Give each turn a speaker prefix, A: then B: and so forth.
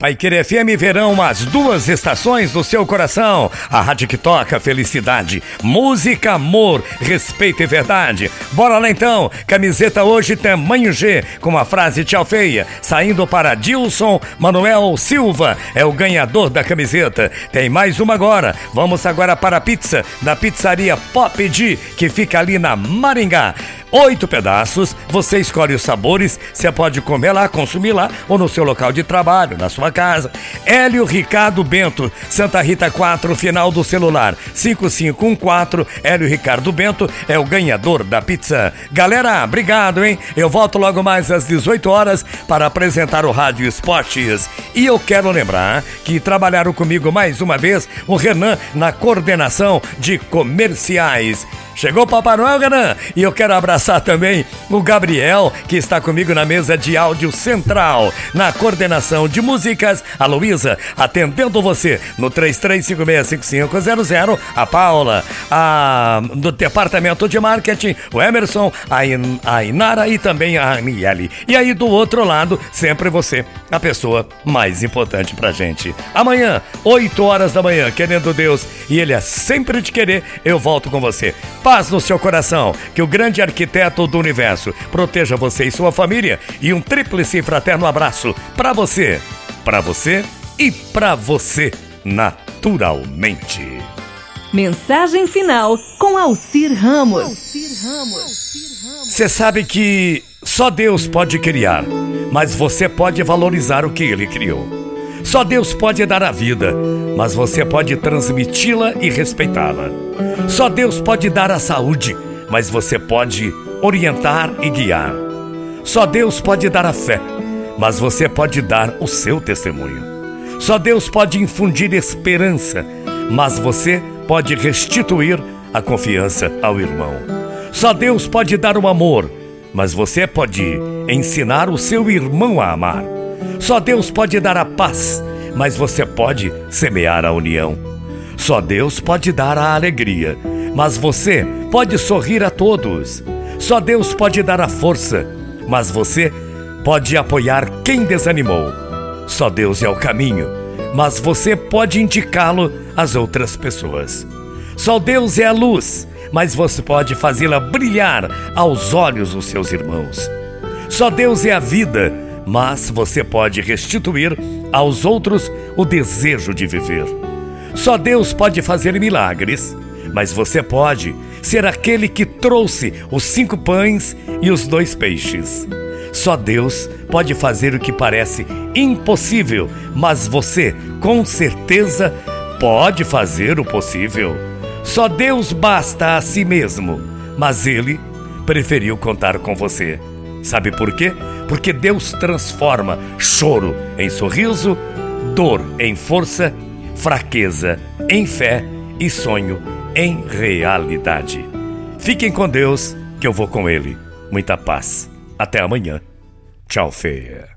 A: Pai Querer FM Verão, as duas estações do seu coração. A rádio que toca felicidade, música, amor, respeito e verdade. Bora lá então, camiseta hoje tamanho G, com a frase tchau feia, saindo para Dilson Manuel Silva, é o ganhador da camiseta. Tem mais uma agora, vamos agora para a pizza, da pizzaria Pop D, que fica ali na Maringá oito pedaços. Você escolhe os sabores, você pode comer lá, consumir lá ou no seu local de trabalho, na sua casa. Hélio Ricardo Bento, Santa Rita 4, final do celular 5514. Hélio Ricardo Bento é o ganhador da pizza. Galera, obrigado, hein? Eu volto logo mais às 18 horas para apresentar o Rádio Esportes. E eu quero lembrar que trabalharam comigo mais uma vez o Renan na coordenação de comerciais. Chegou o Papai Noel, Renan, e eu quero abraçar também o Gabriel, que está comigo na mesa de áudio central, na coordenação de músicas, a Luísa, atendendo você no 33565500, a Paula, a, do departamento de marketing, o Emerson, a, In, a Inara e também a Aniele. E aí do outro lado, sempre você, a pessoa mais importante pra gente. Amanhã, 8 horas da manhã, querendo Deus, e Ele é sempre de querer, eu volto com você paz no seu coração. Que o grande arquiteto do universo proteja você e sua família. E um tríplice fraterno abraço para você, para você e para você, naturalmente.
B: Mensagem final com Alcir Ramos.
A: Você sabe que só Deus pode criar, mas você pode valorizar o que ele criou. Só Deus pode dar a vida, mas você pode transmiti-la e respeitá-la. Só Deus pode dar a saúde, mas você pode orientar e guiar. Só Deus pode dar a fé, mas você pode dar o seu testemunho. Só Deus pode infundir esperança, mas você pode restituir a confiança ao irmão. Só Deus pode dar o amor, mas você pode ensinar o seu irmão a amar. Só Deus pode dar a paz, mas você pode semear a união. Só Deus pode dar a alegria, mas você pode sorrir a todos. Só Deus pode dar a força, mas você pode apoiar quem desanimou. Só Deus é o caminho, mas você pode indicá-lo às outras pessoas. Só Deus é a luz, mas você pode fazê-la brilhar aos olhos dos seus irmãos. Só Deus é a vida, mas você pode restituir aos outros o desejo de viver. Só Deus pode fazer milagres, mas você pode ser aquele que trouxe os cinco pães e os dois peixes. Só Deus pode fazer o que parece impossível, mas você, com certeza, pode fazer o possível. Só Deus basta a si mesmo, mas Ele preferiu contar com você. Sabe por quê? Porque Deus transforma choro em sorriso, dor em força, fraqueza em fé e sonho em realidade. Fiquem com Deus, que eu vou com Ele. Muita paz. Até amanhã. Tchau, feia.